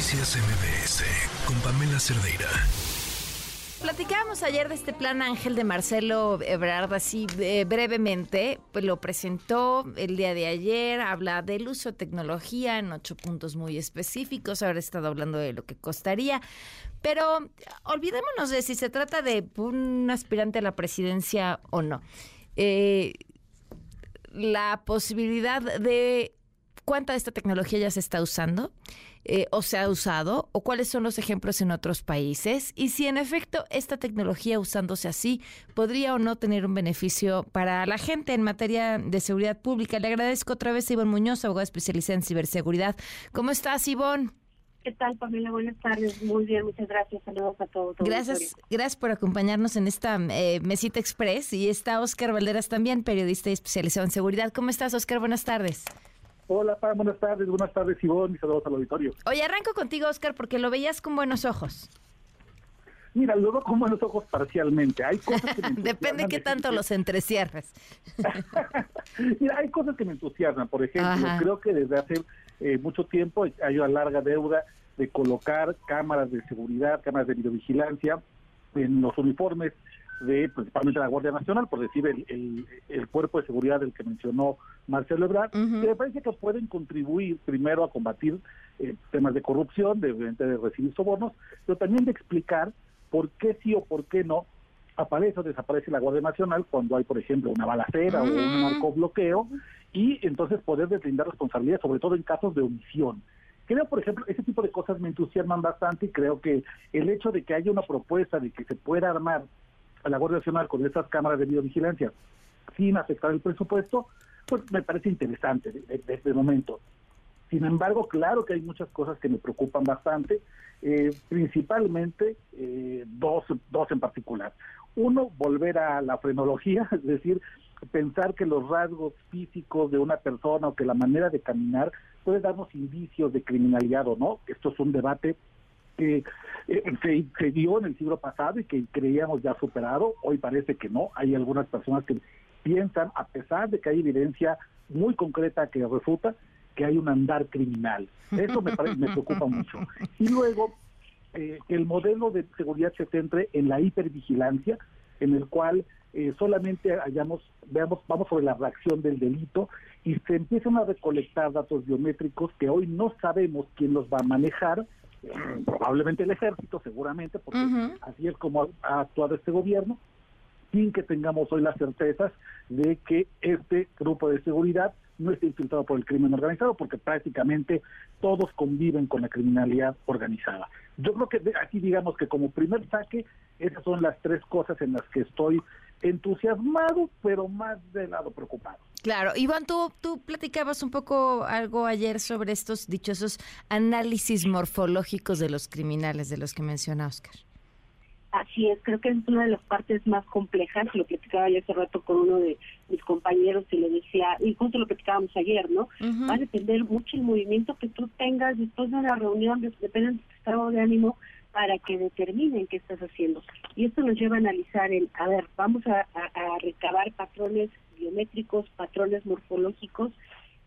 Noticias MBS con Pamela Cerdeira. Platicábamos ayer de este plan Ángel de Marcelo Ebrard, así eh, brevemente, pues lo presentó el día de ayer, habla del uso de tecnología en ocho puntos muy específicos, ahora he estado hablando de lo que costaría, pero olvidémonos de si se trata de un aspirante a la presidencia o no. Eh, la posibilidad de cuánta de esta tecnología ya se está usando eh, o se ha usado o cuáles son los ejemplos en otros países y si en efecto esta tecnología usándose así podría o no tener un beneficio para la gente en materia de seguridad pública. Le agradezco otra vez a Ivonne Muñoz, abogada especializada en ciberseguridad. ¿Cómo estás, Ivonne? ¿Qué tal, Pamela? Buenas tardes. Muy bien, muchas gracias. Saludos a todos. gracias, gracias por acompañarnos en esta eh, mesita express. Y está Oscar Valderas también, periodista y especializado en seguridad. ¿Cómo estás, Oscar? Buenas tardes. Hola, Pam, buenas tardes. Buenas tardes, Ivonne, y saludos al auditorio. Oye, arranco contigo, Oscar, porque lo veías con buenos ojos. Mira, lo veo con buenos ojos parcialmente. Hay cosas que me Depende qué tanto los entrecierres. Mira, hay cosas que me entusiasman. Por ejemplo, creo que desde hace eh, mucho tiempo hay una larga deuda de colocar cámaras de seguridad, cámaras de videovigilancia en los uniformes de principalmente la Guardia Nacional, por decir el, el, cuerpo de seguridad del que mencionó Marcelo Ebrard, que me parece que pueden contribuir primero a combatir eh, temas de corrupción, de, de recibir sobornos, pero también de explicar por qué sí o por qué no aparece o desaparece la Guardia Nacional cuando hay, por ejemplo, una balacera o un narcobloqueo, y entonces poder deslindar responsabilidades, sobre todo en casos de omisión. Creo, por ejemplo, ese tipo de cosas me entusiasman bastante y creo que el hecho de que haya una propuesta de que se pueda armar a la Guardia Nacional con estas cámaras de videovigilancia sin afectar el presupuesto, pues me parece interesante desde este momento. Sin embargo, claro que hay muchas cosas que me preocupan bastante, eh, principalmente eh, dos, dos en particular. Uno, volver a la frenología, es decir, pensar que los rasgos físicos de una persona o que la manera de caminar puede darnos indicios de criminalidad o no. Esto es un debate que eh, se, dio en el siglo pasado y que creíamos ya superado. Hoy parece que no. Hay algunas personas que piensan, a pesar de que hay evidencia muy concreta que refuta, que hay un andar criminal. Eso me, me preocupa mucho. Y luego, eh, el modelo de seguridad se centre en la hipervigilancia, en el cual eh, solamente hayamos, veamos, vamos sobre la reacción del delito y se empiezan a recolectar datos biométricos que hoy no sabemos quién los va a manejar, probablemente el ejército, seguramente, porque así es como ha actuado este gobierno, sin que tengamos hoy las certezas de que este grupo de seguridad no esté infiltrado por el crimen organizado, porque prácticamente todos conviven con la criminalidad organizada. Yo creo que aquí digamos que como primer saque, esas son las tres cosas en las que estoy entusiasmado, pero más de lado preocupado. Claro, Iván, tú, tú platicabas un poco algo ayer sobre estos dichosos análisis morfológicos de los criminales de los que menciona Oscar. Así es, creo que es una de las partes más complejas, lo platicaba yo hace rato con uno de mis compañeros y le decía, y justo lo platicábamos ayer, ¿no? Va a depender mucho el movimiento que tú tengas después de la reunión, depende de tu estado de ánimo, para que determinen qué estás haciendo. Y esto nos lleva a analizar el, a ver, vamos a, a, recabar patrones biométricos, patrones morfológicos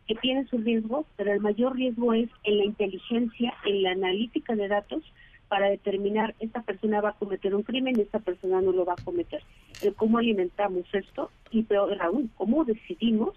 que tienen su riesgo, pero el mayor riesgo es en la inteligencia, en la analítica de datos, para determinar esta persona va a cometer un crimen y esta persona no lo va a cometer. El cómo alimentamos esto y peor aún, cómo decidimos,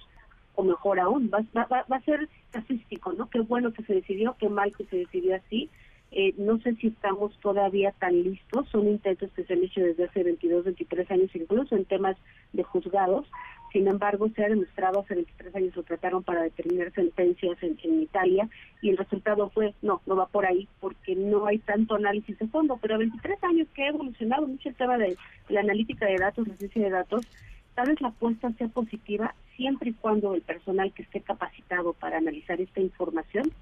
o mejor aún, va, va, va a ser casístico, ¿no? Qué bueno que se decidió, qué mal que se decidió así, eh, no sé si estamos todavía tan listos, son intentos que se han hecho desde hace 22, 23 años, incluso en temas de juzgados. Sin embargo, se ha demostrado hace 23 años lo trataron para determinar sentencias en, Italia y el resultado fue, no, no va por ahí porque no hay tanto análisis de fondo. Pero 23 años que ha evolucionado mucho el tema de la analítica de datos, la ciencia de datos, tal vez la apuesta sea positiva siempre y cuando el personal que esté capacitado para analizar esta información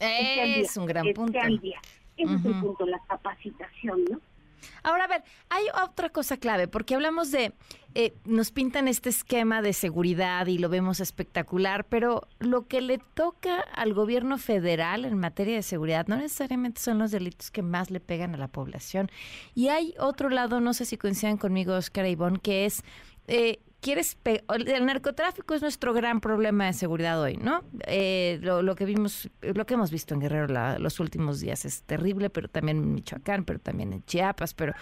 es un gran punto. Ese es el punto, la capacitación, ¿no? Ahora, a ver, hay otra cosa clave, porque hablamos de, eh, nos pintan este esquema de seguridad y lo vemos espectacular, pero lo que le toca al gobierno federal en materia de seguridad no necesariamente son los delitos que más le pegan a la población. Y hay otro lado, no sé si coinciden conmigo, Oscar y Ivonne, que es... Eh, quieres el narcotráfico es nuestro gran problema de seguridad hoy, ¿no? Eh, lo, que vimos, lo que hemos visto en Guerrero los últimos días es terrible, pero también en Michoacán, pero también en Chiapas, pero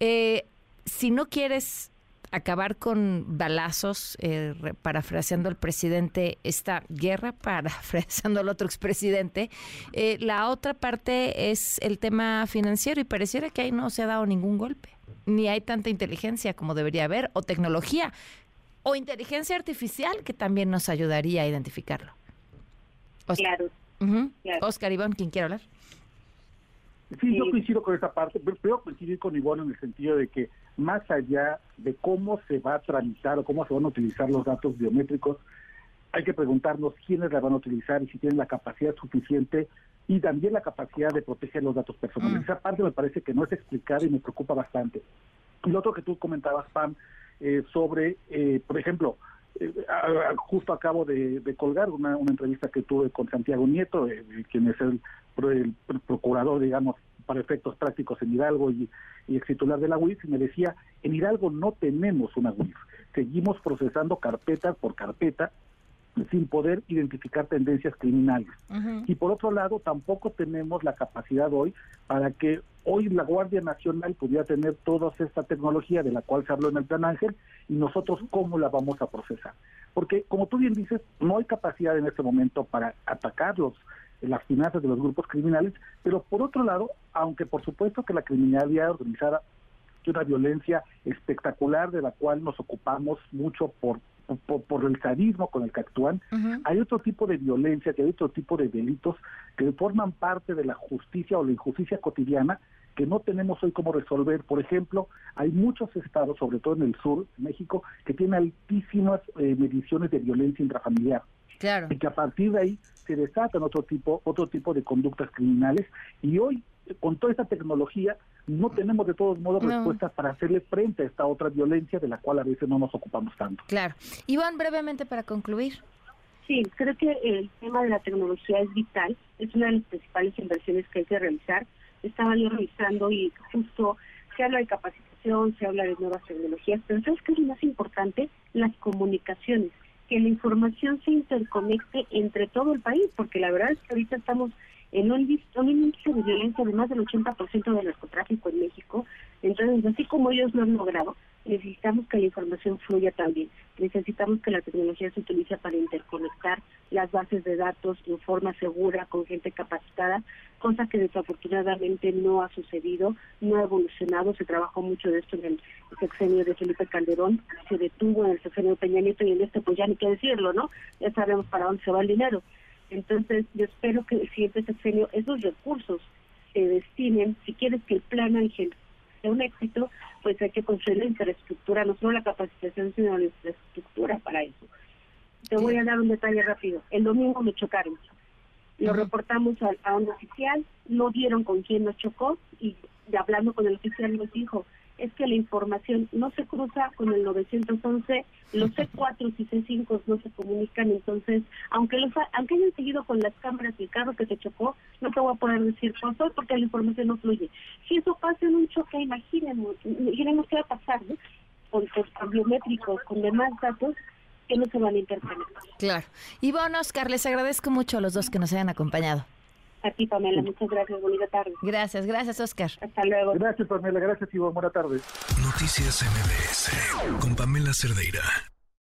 eh, si no quieres acabar con balazos, eh, parafraseando al presidente, esta guerra, parafraseando al otro expresidente. Eh, la otra parte es el tema financiero y pareciera que ahí no se ha dado ningún golpe, ni hay tanta inteligencia como debería haber, o tecnología, o inteligencia artificial que también nos ayudaría a identificarlo. claro. Oscar Iván, ¿quién quiere hablar? Sí, yo coincido con esa parte, pero coincidir con Ivonne en el sentido de que más allá de cómo se va a tramitar o cómo se van a utilizar los datos biométricos, hay que preguntarnos quiénes la van a utilizar y si tienen la capacidad suficiente y también la capacidad de proteger los datos personales. Mm. Esa parte me parece que no es explicada y me preocupa bastante. Y lo otro que tú comentabas, Pam, eh, sobre, eh, por ejemplo, eh, justo acabo de, colgar una, entrevista que tuve con Santiago Nieto, quien es el, procurador, digamos, para efectos prácticos en Hidalgo y, y ex titular de la UIF, y me decía, en Hidalgo no tenemos una UIF, seguimos procesando carpeta por carpeta sin poder identificar tendencias criminales. Y por otro lado, tampoco tenemos la capacidad hoy para que hoy la Guardia Nacional pudiera tener toda esta tecnología de la cual se habló en el Plan Ángel y nosotros cómo la vamos a procesar. Porque, como tú bien dices, no hay capacidad en este momento para atacar los, las finanzas de los grupos criminales, pero por otro lado, aunque por supuesto que la criminalidad organizada es una violencia espectacular de la cual nos ocupamos mucho por por, el sadismo con el que actúan, hay otro tipo de violencia, que hay otro tipo de delitos que forman parte de la justicia o la injusticia cotidiana que no tenemos hoy cómo resolver. Por ejemplo, hay muchos estados, sobre todo en el sur, de México, que tienen altísimas eh, mediciones de violencia intrafamiliar. Claro. Y que a partir de ahí se desatan otro tipo, otro tipo de conductas criminales. Y hoy, con toda esta tecnología, no tenemos de todos modos respuestas para hacerle frente a esta otra violencia de la cual a veces no nos ocupamos tanto. Claro. Iván, brevemente para concluir. Sí, creo que el tema de la tecnología es vital, es una de las principales inversiones que hay que realizar. Estaba yo revisando y justo se habla de capacitación, se habla de nuevas tecnologías, pero ¿sabes qué es lo más importante? Las comunicaciones, que la información se interconecte entre todo el país, porque la verdad es que ahorita estamos en un, índice de violencia de más del 80% del narcotráfico en México. Entonces, así como ellos lo han logrado, necesitamos que la información fluya también. Necesitamos que la tecnología se utilice para interconectar las bases de datos en forma segura, con gente capacitada, cosa que desafortunadamente no ha sucedido, no ha evolucionado. Se trabajó mucho de esto en el sexenio de Felipe Calderón, se detuvo en el sexenio de Peña Nieto y en este pues ya ni qué decirlo, ¿no? Ya sabemos para dónde se va el dinero. Entonces, yo espero que el siguiente sexenio esos recursos se destinen, si quieres que el plan Ángel sea un éxito, pues hay que construir la infraestructura, no solo la capacitación, sino la infraestructura para eso. Te voy a dar un detalle rápido. El domingo me chocaron. Lo reportamos a, a, un oficial, no dieron con quién nos chocó y hablando con el oficial nos dijo, es que la información no se cruza con el 911, los C4 y C5 no se comunican, entonces, aunque los, aunque hayan seguido con las cámaras y el carro que se chocó, no te voy a poder decir cuánto porque la información no fluye. Si eso pasa en un choque, imaginemos, imaginemos qué va a pasar, Con, con biométricos, con demás datos, que no se van a interpretar. Claro. Y bueno, Oscar, les agradezco mucho a los dos que nos hayan acompañado. A ti, Pamela, muchas gracias. Bonita tarde. Gracias, gracias, Oscar. Hasta luego. Gracias, Pamela. Gracias, Iván. Buena tarde. Noticias MBS con Pamela Cerdeira.